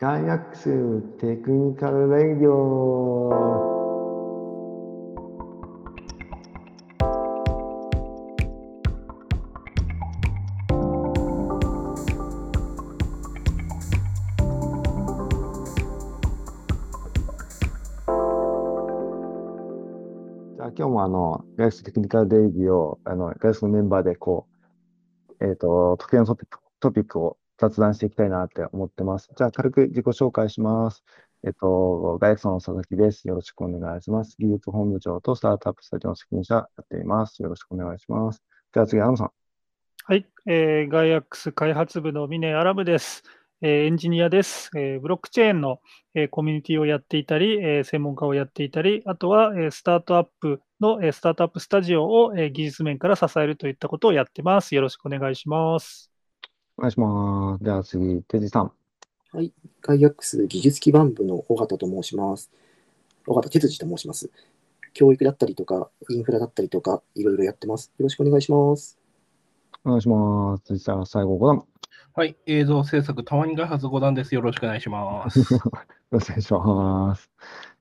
ガイアックス technical radio じゃあ今日もあの、ガイアックス technical radio、あの、ガイアックスのメンバーでこう、えっ、と、特定のトピックトピックを雑談していきたいなって思ってます。じゃあ軽く自己紹介します。えっと、ガイアックスの佐々木です。よろしくお願いします。技術本部長とスタートアップスタジオの責任者やっています。よろしくお願いします。じゃあ次、アラムさん。はい、えー、ガイアックス開発部の峰アラムです。えーエンジニアです。えーブロックチェーンの、えーコミュニティをやっていたり、えー専門家をやっていたり、あとは、えースタートアップの、えースタートアップスタジオを、えー技術面から支えるといったことをやってます。よろしくお願いします。お願いします。じゃあ次、テジさん。はい。ガイアックス技術基盤部の尾形と申します。尾形哲司と申します。教育だったりとか、インフラだったりとか、いろいろやってます。よろしくお願いします。お願いします。じゃあ最後、5段。はい、映像制作、たまに開発5段です。よろしくお願いします。よろしくお願いします。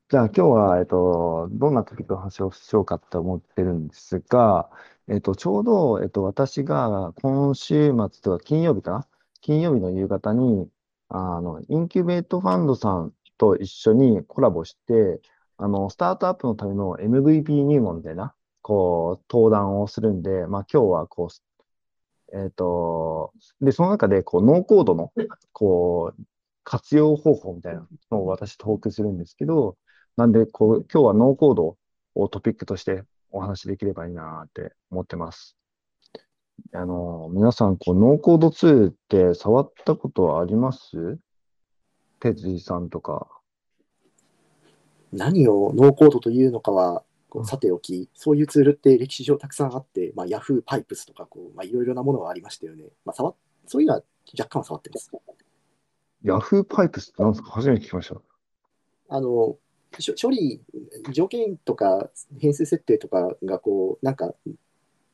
じゃあ今日は、えっと、どんなトピックの話をしようかって思ってるんですが、えっと、ちょうど、えっと、私が今週末とか金曜日かな？金曜日の夕方に、あの、インキュベートファンドさんと一緒にコラボして、あの、スタートアップのための MVP 入門みたいな、こう、登壇をするんで、まあ今日はこう、えっと、で、その中で、こう、ノーコードの、こう、活用方法みたいなのを私トークするんですけど、なんで、こう、今日はノーコードをトピックとしてお話しできればいいなって思ってます。あの、皆さん、こう、ノーコードツールって触ったことはあります？てつさんとか。何をノーコードというのかは、こうさておき、そういうツールって歴史上たくさんあって、まあ、Yahoo パイプスとかこう、まあ、いろいろなものがありましたよね。まあ、触っそういうのは若干は触ってます。Yahoo パイプスって何ですか？初めて聞きました。あの処理、条件とか変数設定とかがこう、なんか、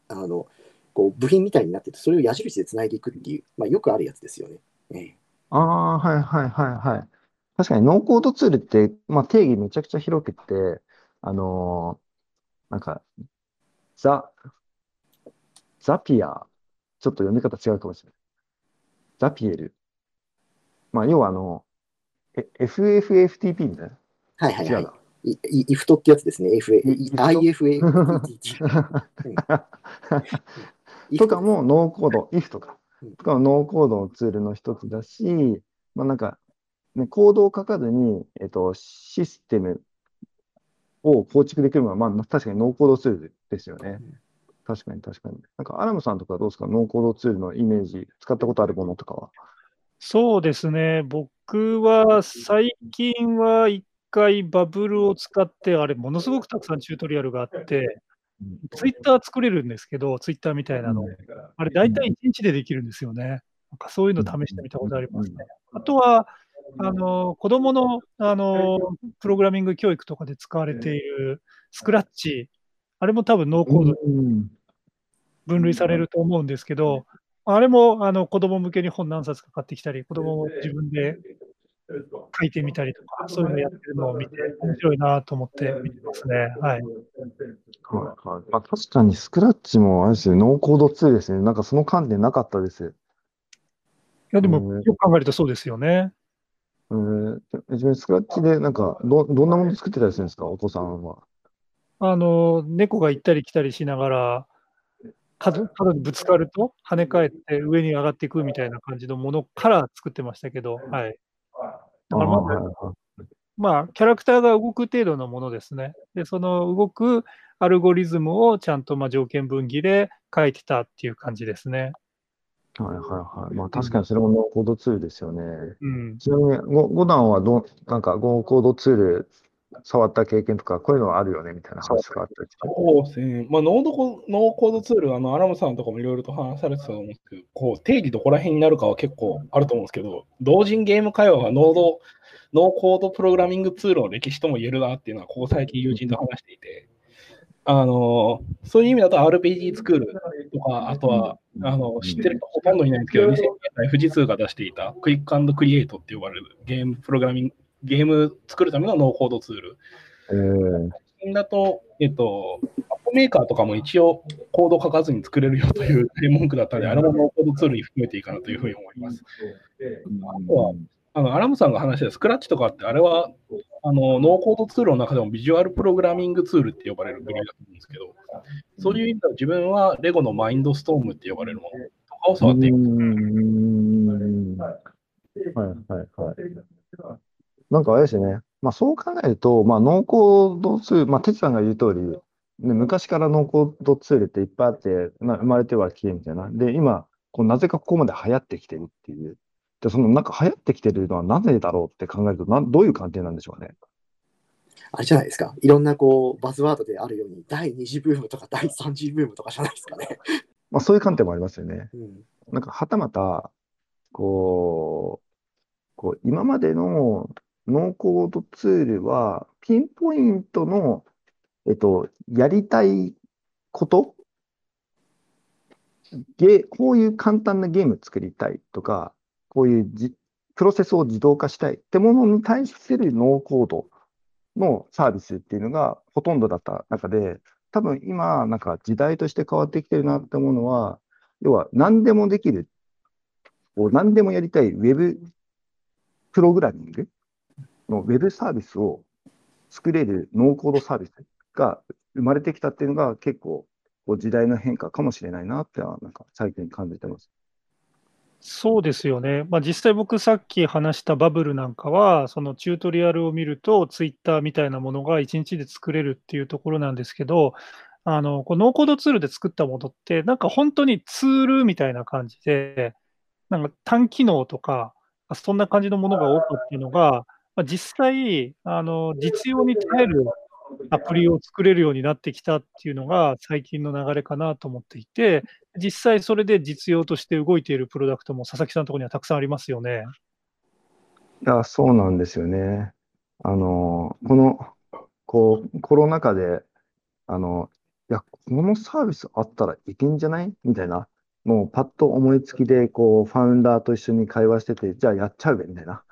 あの、こう部品みたいになってて、それを矢印でつないでいくっていう、まあ、よくあるやつですよね。ええああ、はいはいはいはい。確かにノーコードツールって、まあ、定義めちゃくちゃ広くて、あのーなんか、ザ、ザピア、ちょっと読み方違うかもしれない。ザピエル。まあ、要はあの、FFFTP みたいな。はいはいは。い。いいイフトってやつですね。IFA。とかもノーコード、if とかうん、とかもノーコードのツールの一つだし、まあなんか、ね、コードを書かずに、えっと、システムを構築できるのは、まあ確かにノーコードツールですよね。確かに確かに。なんか、アラムさんとかどうですか？ノーコードツールのイメージ、使ったことあるものとかは？そうですね、僕は最近は一回バブルを使って、あれ、ものすごくたくさんチュートリアルがあって、ツイッター作れるんですけど、ツイッターみたいなの。あれ、大体1日でできるんですよね。なんかそういうの試してみたことありますね。あとは、あの子供のあのプログラミング教育とかで使われているスクラッチ、あれも多分ノーコードにうん分類されると思うんですけど、あれもあの子供向けに本何冊か買ってきたり、子供も自分で書いてみたりとか、そういうのやってるのを見て、面白いなと思って見てますね。はい。はいはい。まあ確かにスクラッチもあれですよ、ノーコードツールですね。なんかその観点なかったです。いや、でもうんよく考えるとそうですよね。えー、じゃあスクラッチで、なんか、ど、どんなもの作ってたりするんですか、お子さんは。あの、猫が行ったり来たりしながら、角角にぶつかると跳ね返って上に上がっていくみたいな感じのものから作ってましたけど、はい。だからまずまあ、キャラクターが動く程度のものですね。で、その動くアルゴリズムをちゃんとまあ条件分岐で書いてたっていう感じですね。はいはいはい。まあ確かにそれもノーコードツールですよね。うん。ちなみに、ご五段はどう、なんか、ノーコードツール触った経験とか、こういうのはあるよねみたいな話があったりそうですね。まあ、ノードコノーコードツール、あの、アラムさんとかもいろいろと話されてたと思うんですけど、こう、定義どこら辺になるかは結構あると思うんですけど、同人ゲーム界隈がノード、ノーコードプログラミングツールの歴史とも言えるなっていうのは、ここ最近友人と話していて、あの、そういう意味だと RPG ツクールとか、あとは、あの、知ってる人ほとんどいないんですけど、2000年代富士通が出していたクイッククリエイトって呼ばれるゲームプログラミング、ゲーム作るためのノーコードツール。えー、最近だと、えっと、アップメーカーとかも一応コード書かずに作れるよという文句だったので、あれもノーコードツールに含めていいかなというふうに思います。あとは、あのアラムさんが話したスクラッチとかって、あれはあのノーコードツールの中でもビジュアルプログラミングツールって呼ばれるぐらいだと思うんですけど、そういう意味では自分はレゴのマインドストームって呼ばれるものとかを触っていく。はいはいはい。なんかあれですね、まあ、そう考えると、まあ、ノーコードツール、まあ、哲さんが言う通り、ね、昔からノーコードツールっていっぱいあって、まあ、生まれてはきてみたいな。で、今、こうなぜかここまで流行ってきてるっていう。で、そのなんか流行ってきてるのはなぜだろうって考えると、などういう関係なんでしょうね。あれじゃないですか。いろんなこうバズワードであるように、第2次ブームとか第3次ブームとかじゃないですかね。まあそういう観点もありますよね。うん、なんかはたまた、こう、こう今までのノーコードツールは、ピンポイントの、えっと、やりたいこと？ゲこういう簡単なゲーム作りたいとか、こういうじプロセスを自動化したいってものに対するノーコードのサービスっていうのがほとんどだった中で、多分今、なんか時代として変わってきてるなって思うのは、要は何でもできる、何でもやりたいウェブプログラミングのウェブサービスを作れるノーコードサービスが生まれてきたっていうのが結構時代の変化かもしれないなってはなんか最近感じてます。そうですよね。まあ、実際僕さっき話したバブルなんかは、そのチュートリアルを見ると、ツイッターみたいなものが1日で作れるっていうところなんですけど、あの、こノーコードツールで作ったものって、なんか本当にツールみたいな感じで、なんか単機能とか、そんな感じのものが多かったのが、まあ、実際、あの、実用に耐えるアプリを作れるようになってきたっていうのが最近の流れかなと思っていて、実際それで実用として動いているプロダクトも佐々木さんのところにはたくさんありますよね。いや、そうなんですよね。あの、この、こう、コロナ禍で、あの、いや、このサービスあったらいけんじゃない？みたいな、もうパッと思いつきで、こう、ファウンダーと一緒に会話してて、じゃあやっちゃうべ、みたいな。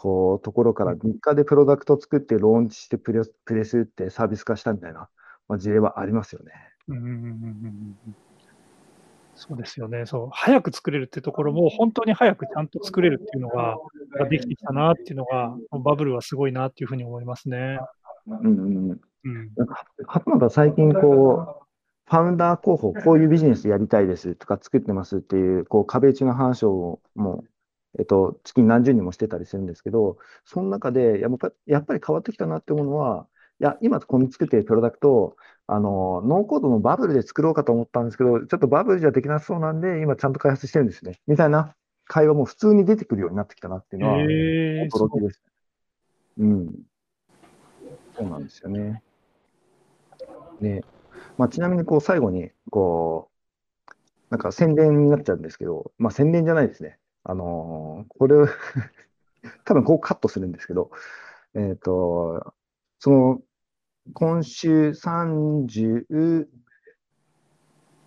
こう、ところから3日でプロダクト作ってローンチしてプレプレスってサービス化したみたいな、まあ、事例はありますよね。うんそうですよね。そう。早く作れるってところも、本当に早くちゃんと作れるっていうのが、ができてきたなっていうのが、バブルはすごいなっていうふうに思いますね。うんうんうん。最近、こう、ファウンダー候補、こういうビジネスやりたいですとか作ってますっていう、こう、壁打ちの話をもうえっと、月に何十人もしてたりするんですけど、その中でやっぱやっぱり変わってきたなって思うのは、いや、今この作っているプロダクトあの、ノーコードのバブルで作ろうかと思ったんですけど、ちょっとバブルじゃできなそうなんで、今ちゃんと開発してるんですね。みたいな会話も普通に出てくるようになってきたなっていうのは、驚きです。うん。そうなんですよね。で、まあ、ちなみにこう最後に、こう、なんか宣伝になっちゃうんですけど、まあ宣伝じゃないですね。あのー、これ 多分こうカットするんですけど、えっ、ー、と、その、今週30、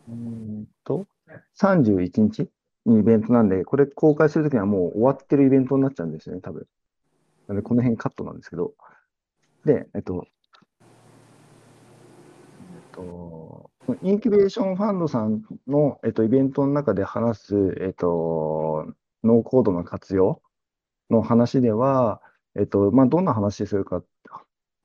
うんと、31日にイベントなんで、これ公開するときにはもう終わってるイベントになっちゃうんですよね、多分。なので、この辺カットなんですけど。で、えっと、えっと、インキュベーションファンドさんの、えっと、イベントの中で話す、えっと、ノーコードの活用の話では、えっと、まあ、どんな話するかっ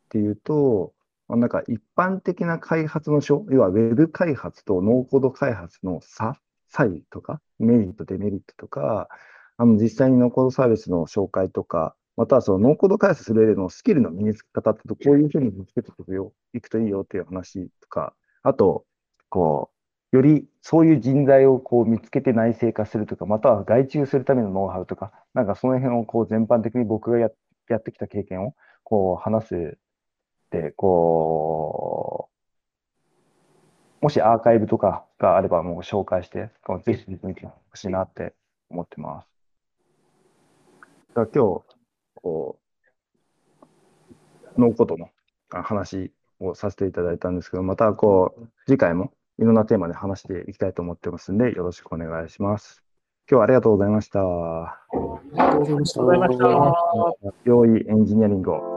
ていうと、まあ、なんか一般的な開発の書、要は Web 開発とノーコード開発の差、差異とか、メリット、デメリットとか、あの実際にノーコードサービスの紹介とか、またはそのノーコード開発する上でのスキルの身につき方って、こういうふうに見つけていくよ、いくといいよっていう話とか、あと、こう、よりそういう人材をこう見つけて内製化するとか、または外注するためのノウハウとか、なんかその辺をこう全般的に僕がややってきた経験をこう話すで、こう、もしアーカイブとかがあればもう紹介して、ぜひ見てほしいなって思ってます。だ今日、こう、ノーコードの話をさせていただいたんですけど、またこう、次回もいろんなテーマで話していきたいと思ってますんで、よろしくお願いします。今日はありがとうございました。ありがとうございました。良いエンジニアリングを